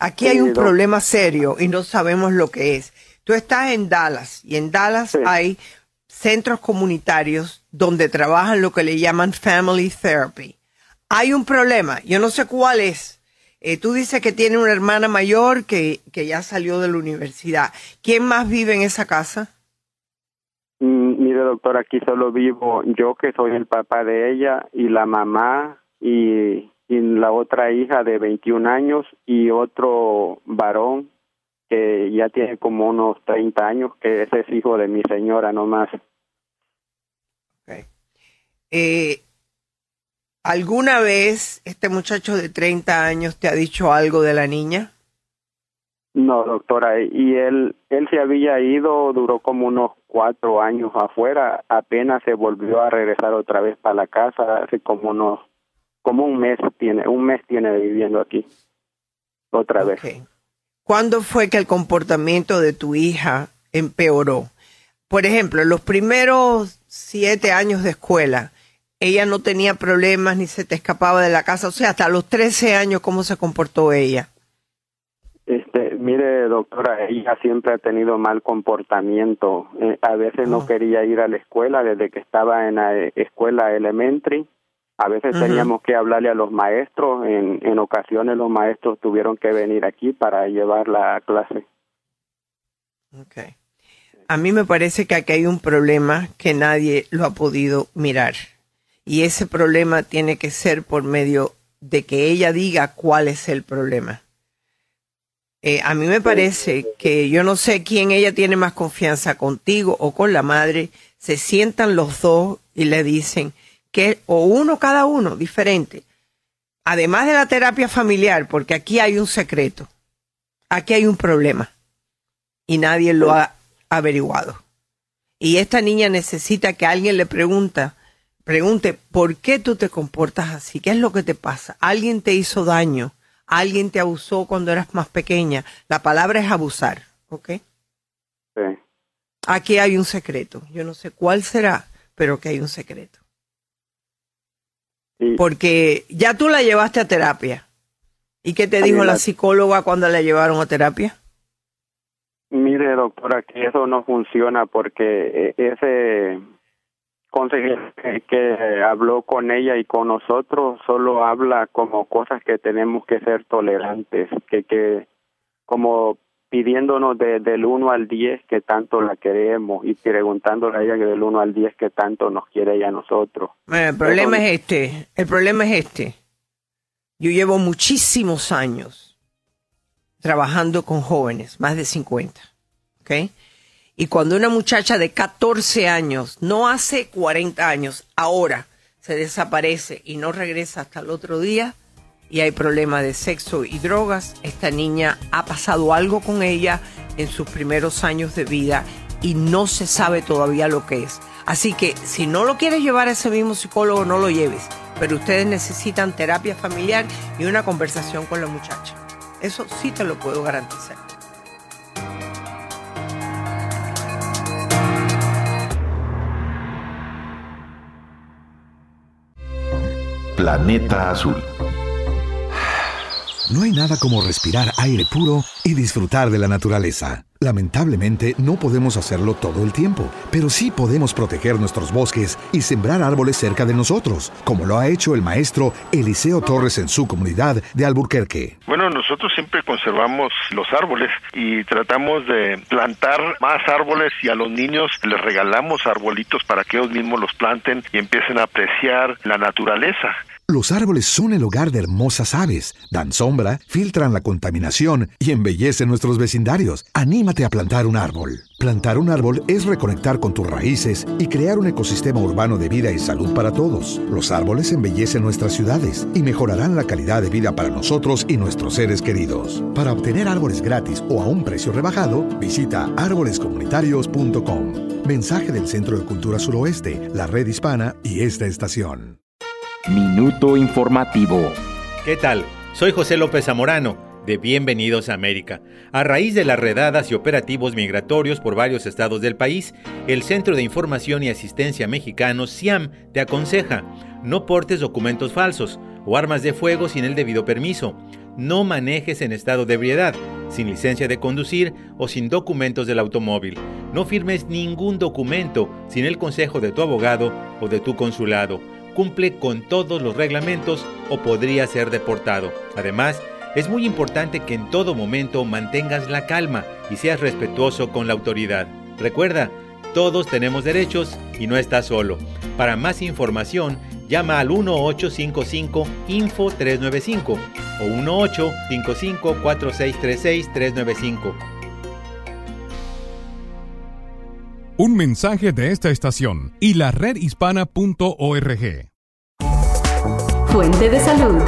Speaker 1: Aquí hay un problema serio y no sabemos lo que es. Tú estás en Dallas y en Dallas hay centros comunitarios donde trabajan lo que le llaman family therapy. Hay un problema, yo no sé cuál es. Eh, tú dices que tiene una hermana mayor que, que ya salió de la universidad. ¿Quién más vive en esa casa?
Speaker 19: Mm, Mire, doctor, aquí solo vivo yo, que soy el papá de ella, y la mamá, y, y la otra hija de 21 años, y otro varón que ya tiene como unos 30 años, que ese es hijo de mi señora nomás.
Speaker 1: Eh, ¿Alguna vez este muchacho de 30 años te ha dicho algo de la niña?
Speaker 19: No, doctora, y él, él se había ido, duró como unos cuatro años afuera, apenas se volvió a regresar otra vez para la casa, hace como unos, como un mes tiene, un mes tiene viviendo aquí, otra vez.
Speaker 1: ¿Cuándo fue que el comportamiento de tu hija empeoró? Por ejemplo, en los primeros siete años de escuela, ella no tenía problemas ni se te escapaba de la casa. O sea, hasta los 13 años, ¿cómo se comportó ella?
Speaker 19: Este, mire, doctora, ella siempre ha tenido mal comportamiento. Eh, a veces no quería ir a la escuela desde que estaba en la eh, escuela elementary. A veces teníamos que hablarle a los maestros. En, en ocasiones los maestros tuvieron que venir aquí para llevarla a clase.
Speaker 1: Okay. A mí me parece que aquí hay un problema que nadie lo ha podido mirar. Y ese problema tiene que ser por medio de que ella diga cuál es el problema. Eh, a mí me parece que yo no sé quién ella tiene más confianza contigo o con la madre. Se sientan los dos y le dicen que, o uno cada uno, diferente. Además de la terapia familiar, porque aquí hay un secreto. Aquí hay un problema y nadie lo ha averiguado. Y esta niña necesita que alguien le pregunta, pregunte, ¿por qué tú te comportas así? ¿Qué es lo que te pasa? ¿Alguien te hizo daño? ¿Alguien te abusó cuando eras más pequeña? La palabra es abusar, ¿ok?
Speaker 19: Sí.
Speaker 1: Aquí hay un secreto. Yo no sé cuál será, pero que hay un secreto. Porque ya tú la llevaste a terapia. ¿Y qué te
Speaker 19: Sí,
Speaker 1: dijo la
Speaker 19: la-
Speaker 1: psicóloga cuando la llevaron a terapia?
Speaker 19: Mire, doctora, que eso no funciona porque eh, ese consejero que, que habló con ella y con nosotros solo habla como cosas que tenemos que ser tolerantes, que, que como pidiéndonos de, del 1 al 10 que tanto la queremos y preguntándole a ella que del 1 al 10 que tanto nos quiere ella a nosotros.
Speaker 1: Bueno, el problema es este. El problema es este. Yo llevo muchísimos años trabajando con jóvenes, más de 50. ¿Ok? Y cuando una muchacha de 14 años, no hace 40 años, ahora se desaparece y no regresa hasta el otro día y hay problemas de sexo y drogas, esta niña ha pasado algo con ella en sus primeros años de vida y no se sabe todavía lo que es. Así que si no lo quieres llevar a ese mismo psicólogo, no lo lleves. Pero ustedes necesitan terapia familiar y una conversación con la muchacha. Eso sí te lo puedo garantizar.
Speaker 8: Planeta Azul.
Speaker 9: No hay nada como respirar aire puro y disfrutar de la naturaleza. Lamentablemente no podemos hacerlo todo el tiempo, pero sí podemos proteger nuestros bosques y sembrar árboles cerca de nosotros, como lo ha hecho el maestro Eliseo Torres en su comunidad de Alburquerque.
Speaker 10: Bueno, nosotros siempre conservamos los árboles y tratamos de plantar más árboles y a los niños les regalamos arbolitos para que ellos mismos los planten y empiecen a apreciar la naturaleza.
Speaker 9: Los árboles son el hogar de hermosas aves, dan sombra, filtran la contaminación y embellecen nuestros vecindarios. Anímate a plantar un árbol. Plantar un árbol es reconectar con tus raíces y crear un ecosistema urbano de vida y salud para todos. Los árboles embellecen nuestras ciudades y mejorarán la calidad de vida para nosotros y nuestros seres queridos. Para obtener árboles gratis o a un precio rebajado, visita árbolescomunitarios.com. Mensaje del Centro de Cultura Suroeste, la Red Hispana y esta estación.
Speaker 3: Minuto informativo.
Speaker 20: ¿Qué tal? Soy José López Zamorano, de Bienvenidos a América. A raíz de las redadas y operativos migratorios por varios estados del país, el Centro de Información y Asistencia Mexicano, CIAM, te aconseja, no portes documentos falsos o armas de fuego sin el debido permiso. No manejes en estado de ebriedad, sin licencia de conducir o sin documentos del automóvil. No firmes ningún documento sin el consejo de tu abogado o de tu consulado cumple con todos los reglamentos o podría ser deportado. Además, es muy importante que en todo momento mantengas la calma y seas respetuoso con la autoridad. Recuerda, todos tenemos derechos y no estás solo. Para más información, llama al 1855 Info 395 o 1855
Speaker 5: Un mensaje de esta estación y la redhispana.org.
Speaker 2: Fuente de salud.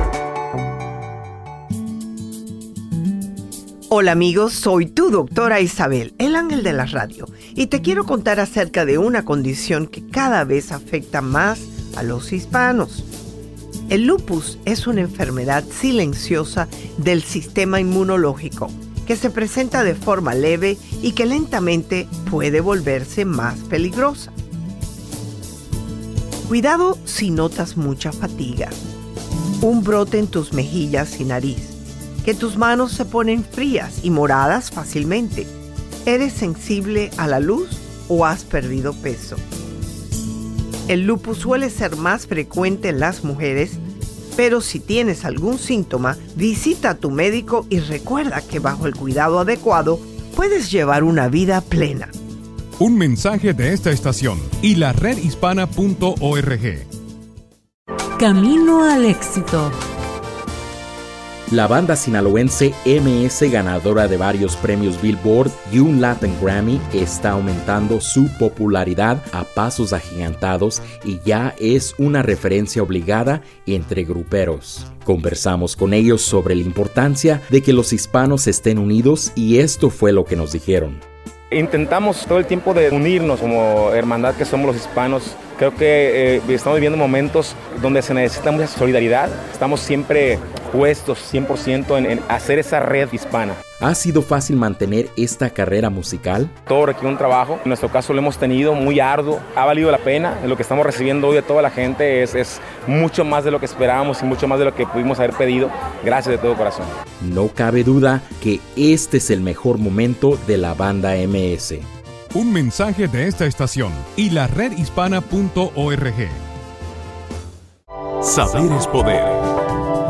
Speaker 1: Hola amigos, soy tu doctora Isabel, el ángel de la radio, y te quiero contar acerca de una condición que cada vez afecta más a los hispanos. El lupus es una enfermedad silenciosa del sistema inmunológico que se presenta de forma leve y que lentamente puede volverse más peligrosa. Cuidado si notas mucha fatiga, un brote en tus mejillas y nariz, que tus manos se ponen frías y moradas fácilmente. ¿Eres sensible a la luz o has perdido peso? El lupus suele ser más frecuente en las mujeres pero si tienes algún síntoma, visita a tu médico y recuerda que bajo el cuidado adecuado puedes llevar una vida plena.
Speaker 5: Un mensaje de esta estación y la redhispana.org.
Speaker 2: Camino al éxito.
Speaker 3: La banda sinaloense MS, ganadora de varios premios Billboard y un Latin Grammy, está aumentando su popularidad a pasos agigantados y ya es una referencia obligada entre gruperos. Conversamos con ellos sobre la importancia de que los hispanos estén unidos y esto fue lo que nos dijeron.
Speaker 4: Intentamos todo el tiempo de unirnos como hermandad que somos los hispanos. Creo que eh, estamos viviendo momentos donde se necesita mucha solidaridad. Estamos siempre puestos 100% en, en hacer esa red hispana.
Speaker 3: ¿Ha sido fácil mantener esta carrera musical?
Speaker 4: Todo requiere un trabajo. En nuestro caso lo hemos tenido muy arduo. Ha valido la pena. Lo que estamos recibiendo hoy de toda la gente es, es mucho más de lo que esperábamos y mucho más de lo que pudimos haber pedido. Gracias de todo corazón.
Speaker 3: No cabe duda que este es el mejor momento de la banda MS.
Speaker 5: Un mensaje de esta estación y la redhispana.org.
Speaker 17: Saber es poder.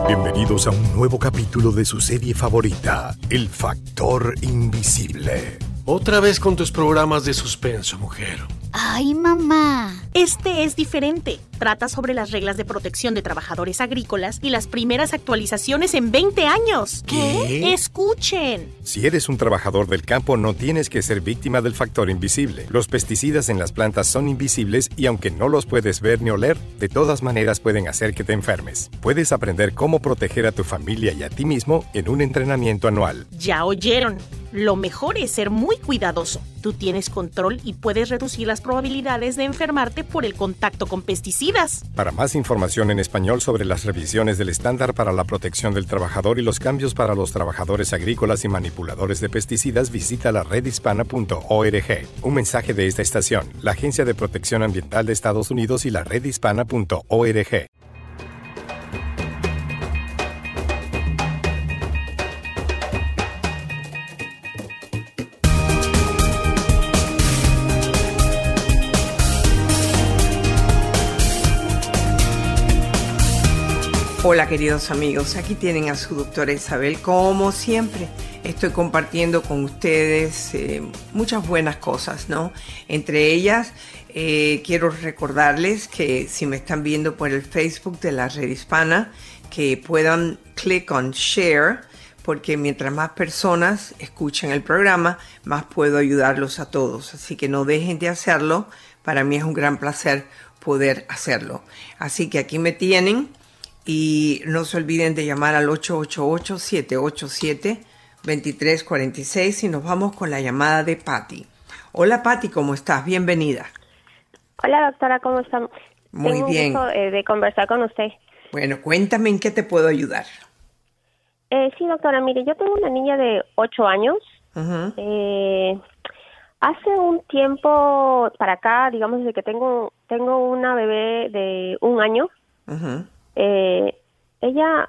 Speaker 21: Bienvenidos a un nuevo capítulo de su serie favorita, El Factor Invisible.
Speaker 11: Otra vez con tus programas de suspenso, mujer.
Speaker 22: Ay, mamá.
Speaker 23: Este es diferente. Trata sobre las reglas de protección de trabajadores agrícolas y las primeras actualizaciones en 20 años.
Speaker 21: ¿Qué?
Speaker 23: Escuchen.
Speaker 21: Si eres un trabajador del campo, no tienes que ser víctima del factor invisible. Los pesticidas en las plantas son invisibles y aunque no los puedes ver ni oler, de todas maneras pueden hacer que te enfermes. Puedes aprender cómo proteger a tu familia y a ti mismo en un entrenamiento anual.
Speaker 23: Ya oyeron. Lo mejor es ser muy cuidadoso. Tú tienes control y puedes reducir las probabilidades de enfermarte por el contacto con pesticidas.
Speaker 21: Para más información en español sobre las revisiones del estándar para la protección del trabajador y los cambios para los trabajadores agrícolas y manipuladores de pesticidas, visita la redhispana.org. Un mensaje de esta estación, la Agencia de Protección Ambiental de Estados Unidos y la redhispana.org.
Speaker 1: Hola queridos amigos, aquí tienen a su doctora Isabel. Como siempre, estoy compartiendo con ustedes eh, muchas buenas cosas, ¿no? Entre ellas, eh, quiero recordarles que si me están viendo por el Facebook de la Red Hispana, que puedan click on share, porque mientras más personas escuchen el programa, más puedo ayudarlos a todos. Así que no dejen de hacerlo. Para mí es un gran placer poder hacerlo. Así que aquí me tienen y no se olviden de llamar al 888-787-2346 y nos vamos con la llamada de Patty. Hola Patty, ¿cómo estás? Bienvenida.
Speaker 24: Hola doctora, ¿cómo están?
Speaker 1: Muy
Speaker 24: Tengo
Speaker 1: bien.
Speaker 24: Un gusto, eh, de conversar con usted.
Speaker 1: Bueno, cuéntame en qué te puedo ayudar.
Speaker 24: Eh, sí, doctora, mire, yo tengo una niña de 8 años. Eh, hace un tiempo para acá, digamos desde que tengo tengo una bebé de un año,
Speaker 1: Ujú.
Speaker 24: Eh, ella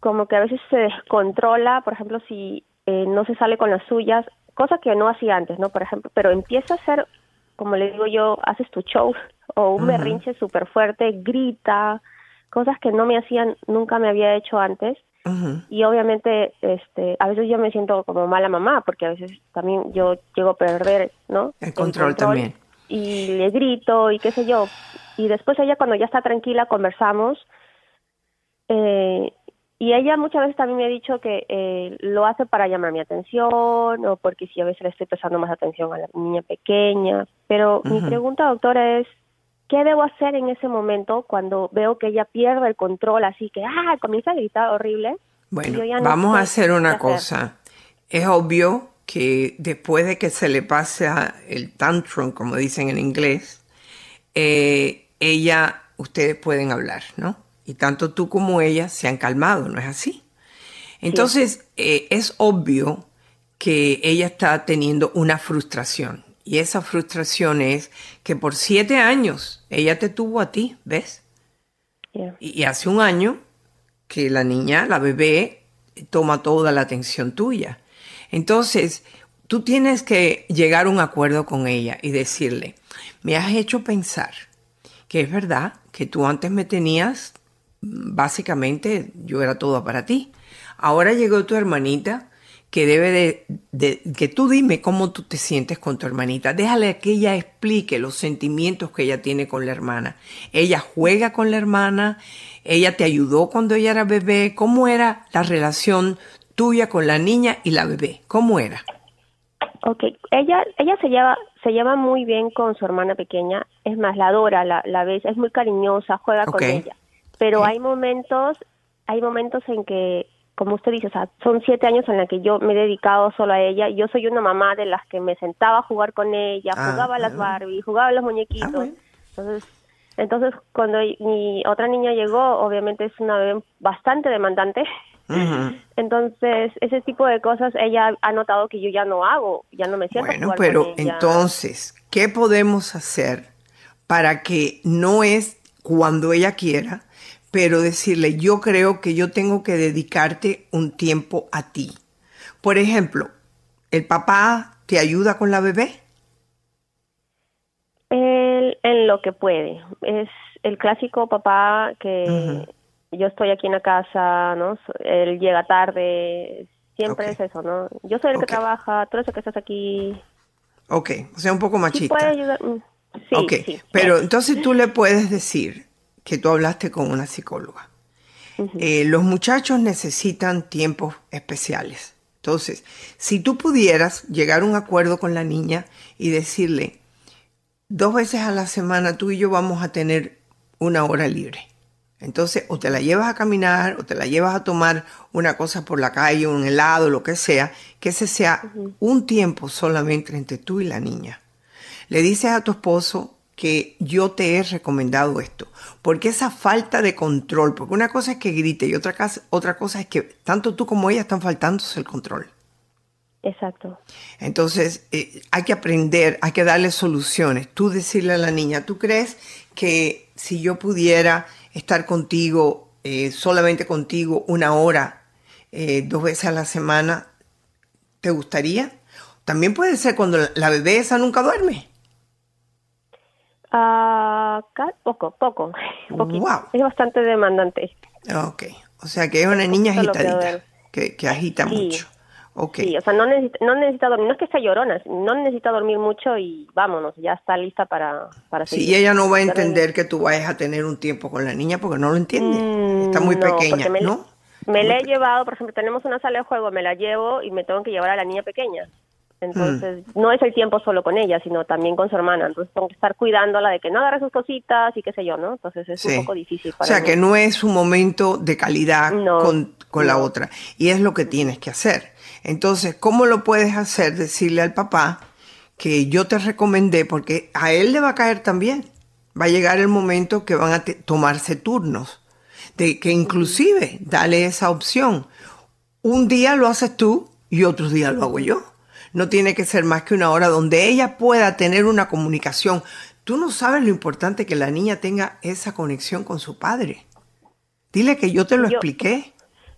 Speaker 24: como que a veces se descontrola, por ejemplo, si eh, no se sale con las suyas, cosa que no hacía antes, ¿no? Por ejemplo, pero empieza a hacer, como le digo yo, haces tu show [laughs] o un
Speaker 25: Ujú.
Speaker 24: berrinche súper fuerte, grita, cosas que no me hacían, nunca me había hecho antes. Y obviamente, este, a veces yo me siento como mala mamá, porque a veces también yo llego a perder, ¿no?
Speaker 1: El control también.
Speaker 24: Y le grito y qué sé yo. Y después ella cuando ya está tranquila conversamos. Eh, y ella muchas veces también me ha dicho que eh, lo hace para llamar mi atención o porque si a veces le estoy prestando más atención a la niña pequeña. Pero mi pregunta, doctora, es, ¿qué debo hacer en ese momento cuando veo que ella pierde el control así que, ah, comienza a gritar horrible?
Speaker 1: Bueno,
Speaker 24: no
Speaker 1: vamos a hacer una
Speaker 24: hacer.
Speaker 1: cosa. Es obvio que después de que se le pase a el tantrum, como dicen en inglés, eh, ella, ustedes pueden hablar, ¿no? Y tanto tú como ella se han calmado, ¿no es así? Entonces, eh, es obvio que ella está teniendo una frustración. Y esa frustración es que por siete años ella te tuvo a ti, ¿ves? Y, y hace un año que la niña, la bebé, toma toda la atención tuya. Entonces, tú tienes que llegar a un acuerdo con ella y decirle, me has hecho pensar que es verdad que tú antes me tenías, básicamente yo era todo para ti. Ahora llegó tu hermanita que debe de, de- que tú dime cómo tú te sientes con tu hermanita. Déjale que ella explique los sentimientos que ella tiene con la hermana. Ella juega con la hermana, ella te ayudó cuando ella era bebé. ¿Cómo era la relación tuya con la niña y la bebé? ¿Cómo era?
Speaker 24: Ok, ella, ella se lleva, se lleva muy bien con su hermana pequeña, es más, la adora, la, la ves, es muy cariñosa, juega con ella. Pero hay momentos, hay momentos en que, como usted dice, o sea, son siete años en los que yo me he dedicado solo a ella. Yo soy una mamá de las que me sentaba a jugar con ella,
Speaker 1: Ah,
Speaker 24: jugaba a las
Speaker 1: ah.
Speaker 24: Barbie, jugaba a los muñequitos. Entonces, entonces cuando mi otra niña llegó, obviamente es una bebé bastante demandante. [laughs] Entonces, ese tipo de cosas ella ha notado que yo ya no hago, ya no me siento
Speaker 1: Bueno,
Speaker 24: jugar
Speaker 1: pero
Speaker 24: con ella.
Speaker 1: entonces, ¿qué podemos hacer para que no es cuando ella quiera, pero decirle, yo creo que yo tengo que dedicarte un tiempo a ti? Por ejemplo, ¿el papá te ayuda con la bebé?
Speaker 24: Él en lo que puede. Es el clásico papá que yo estoy aquí en la casa, ¿no? Él llega tarde, siempre es eso, ¿no? Yo soy el
Speaker 1: Ok.
Speaker 24: que trabaja, tú eres el que estás aquí.
Speaker 1: Ok, o sea, un poco
Speaker 24: Sí
Speaker 1: machista.
Speaker 24: puede ayudar. mm, Sí,
Speaker 1: ok,
Speaker 24: sí.
Speaker 1: pero entonces tú le puedes decir que tú hablaste con una psicóloga. Eh, los muchachos necesitan tiempos especiales. Entonces, si tú pudieras llegar a un acuerdo con la niña y decirle, dos veces a la semana tú y yo vamos a tener una hora libre. Entonces, o te la llevas a caminar, o te la llevas a tomar una cosa por la calle, un helado, lo que sea, que ese sea un tiempo solamente entre tú y la niña. Le dices a tu esposo que yo te he recomendado esto, porque esa falta de control, porque una cosa es que grite y otra, otra cosa es que tanto tú como ella están faltándose el control.
Speaker 24: Exacto.
Speaker 1: Entonces, eh, hay que aprender, hay que darle soluciones. Tú decirle a la niña, ¿tú crees que si yo pudiera estar contigo, eh, solamente contigo, una hora, eh, dos veces a la semana, te gustaría? También puede ser cuando la, la bebé esa nunca duerme.
Speaker 24: Ca- poco, poco. [laughs] poquito.
Speaker 1: Wow.
Speaker 24: Es bastante demandante.
Speaker 1: Ok, o sea que es una niña agitadita, que, que agita
Speaker 24: Sí.
Speaker 1: mucho. Ok.
Speaker 24: Sí, o sea, no necesita, no necesita dormir, no es que sea llorona, no necesita dormir mucho y vámonos, ya está lista para, para
Speaker 1: Sí,
Speaker 24: seguir.
Speaker 1: y ella no va a entender que tú vayas a tener un tiempo con la niña porque no lo entiende. Está muy
Speaker 24: Mm, no,
Speaker 1: pequeña,
Speaker 24: me-
Speaker 1: ¿no?
Speaker 24: Me la he llevado, por ejemplo, tenemos una sala de juego, me la llevo y me tengo que llevar a la niña pequeña. Entonces,
Speaker 1: Mm.
Speaker 24: no es el tiempo solo con ella, sino también con su hermana. Entonces, tengo que estar cuidándola de que no agarre sus cositas y qué sé yo, ¿no? Entonces, es
Speaker 1: Sí.
Speaker 24: un poco difícil
Speaker 1: O
Speaker 24: para
Speaker 1: sea
Speaker 24: mí.
Speaker 1: que no es un momento de calidad
Speaker 24: No,
Speaker 1: con, con la otra. Y es lo que tienes que hacer. Entonces, ¿cómo lo puedes hacer? Decirle al papá que yo te recomendé, porque a él le va a caer también. Va a llegar el momento que van a tomarse turnos. De que inclusive dale esa opción. Un día lo haces tú y otro día lo hago yo. No tiene que ser más que una hora donde ella pueda tener una comunicación. Tú no sabes lo importante que la niña tenga esa conexión con su padre. Dile que yo te lo
Speaker 24: Yo-
Speaker 1: expliqué.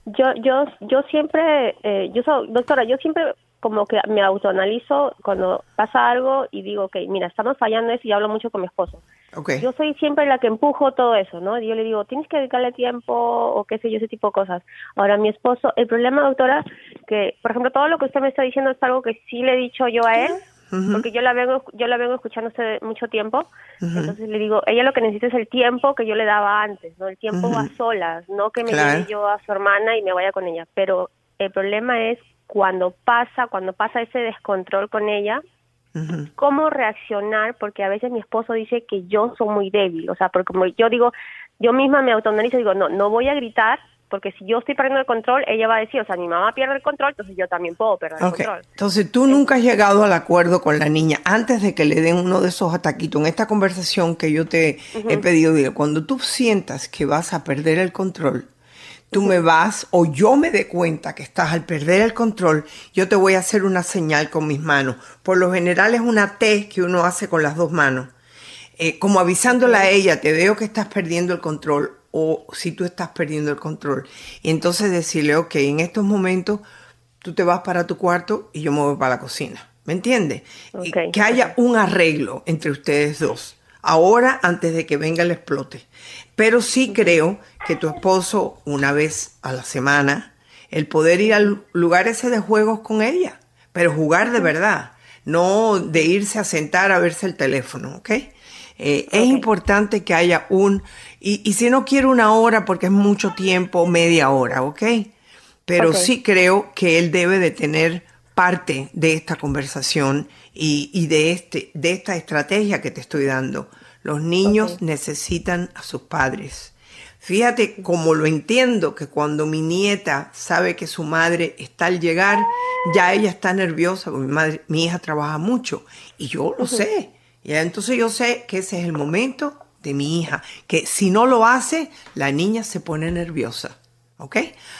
Speaker 24: Yo, yo, yo siempre, eh, yo soy, doctora, yo siempre como que me autoanalizo cuando pasa algo y digo, ok, mira, estamos fallando eso y hablo mucho con mi esposo. Yo soy siempre la que empujo todo eso, ¿no? Yo le digo, tienes que dedicarle tiempo o qué sé yo, ese tipo de cosas. Ahora, mi esposo, el problema, doctora, que, por ejemplo, todo lo que usted me está diciendo es algo que sí le he dicho yo a él, porque yo la vengo, yo la vengo escuchando hace mucho tiempo. Entonces le digo, ella lo que necesita es el tiempo que yo le daba antes, ¿no? El tiempo
Speaker 1: Ujú.
Speaker 24: a solas, no que me
Speaker 1: Claro.
Speaker 24: lleve yo a su hermana y me vaya con ella. Pero el problema es cuando pasa, cuando pasa ese descontrol con ella, Cómo reaccionar, porque a veces mi esposo dice que yo soy muy débil, o sea, porque como yo digo, yo misma me autoanalizo y digo, no, no voy a gritar, porque si yo estoy perdiendo el control, ella va a decir, o sea, mi mamá pierde el control, entonces yo también puedo perder el
Speaker 1: Ok.
Speaker 24: control.
Speaker 1: Entonces tú nunca has llegado al acuerdo con la niña antes de que le den uno de esos ataquitos. En esta conversación que yo te he
Speaker 24: Ujú.
Speaker 1: pedido, dile, cuando tú sientas que vas a perder el control, tú me vas o yo me dé cuenta que estás al perder el control, yo te voy a hacer una señal con mis manos. Por lo general es una T que uno hace con las dos manos. Eh, como avisándole a ella, te veo que estás perdiendo el control o si tú estás perdiendo el control. Y entonces decirle, ok, en estos momentos tú te vas para tu cuarto y yo me voy para la cocina. ¿Me entiendes? Que haya un arreglo entre ustedes dos. Ahora, antes de que venga el explote. Pero sí creo que tu esposo, una vez a la semana, el poder ir al lugar ese de juegos con ella, pero jugar de verdad, no de irse a sentar a verse el teléfono, ¿ok? Eh, Es importante que haya un, y, y si no quiere una hora porque es mucho tiempo, media hora, ¿ok? Pero sí creo que él debe de tener parte de esta conversación y, y de, este, de esta estrategia que te estoy dando. Los niños necesitan a sus padres. Fíjate cómo lo entiendo, que cuando mi nieta sabe que su madre está al llegar, ya ella está nerviosa, porque mi, madre, mi hija trabaja mucho y yo lo sé. Y entonces yo sé que ese es el momento de mi hija, que si no lo hace, la niña se pone nerviosa. ¿Ok?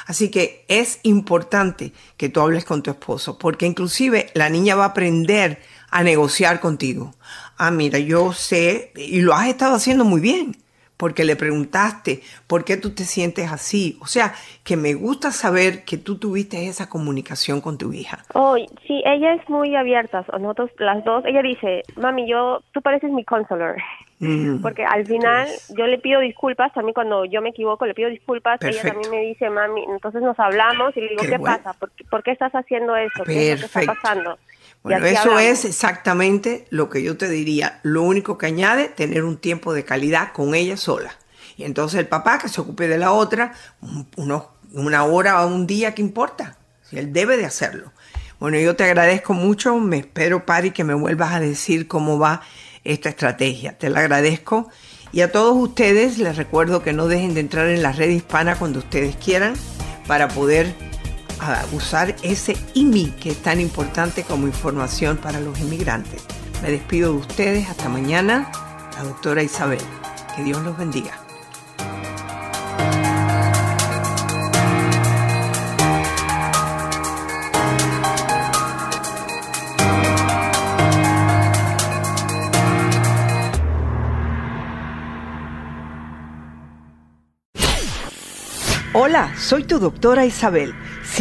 Speaker 1: Así que es importante que tú hables con tu esposo, porque inclusive la niña va a aprender a negociar contigo. Ah, mira, yo sé, y lo has estado haciendo muy bien, porque le preguntaste por qué tú te sientes así. O sea, que me gusta saber que tú tuviste esa comunicación con tu hija.
Speaker 24: Oh, sí, ella es muy abierta, nosotros las dos, ella dice, mami, yo, tú pareces mi counselor.
Speaker 1: Mm.
Speaker 24: Porque al final yo le pido disculpas, también cuando yo me equivoco le pido disculpas,
Speaker 1: Perfecto.
Speaker 24: ella también me dice, mami, entonces nos hablamos y le digo,
Speaker 1: Qué
Speaker 24: ¿qué,
Speaker 1: bueno.
Speaker 24: pasa? ¿Por qué, por qué estás haciendo eso? ¿Qué es lo que está
Speaker 1: Perfecto.
Speaker 24: pasando?
Speaker 1: Bueno, eso
Speaker 24: hablamos.
Speaker 1: es exactamente lo que yo te diría. Lo único que añade, tener un tiempo de calidad con ella sola. Y entonces el papá que se ocupe de la otra, unos- una hora o un día, ¿qué importa? Si él debe de hacerlo. Bueno, yo te agradezco mucho. Me espero, Pari, que me vuelvas a decir cómo va esta estrategia. Te la agradezco. Y a todos ustedes les recuerdo que no dejen de entrar en la red hispana cuando ustedes quieran para poder a usar ese IMI que es tan importante como información para los inmigrantes. Me despido de ustedes. Hasta mañana. La doctora Isabel. Que Dios los bendiga. Hola, soy tu doctora Isabel.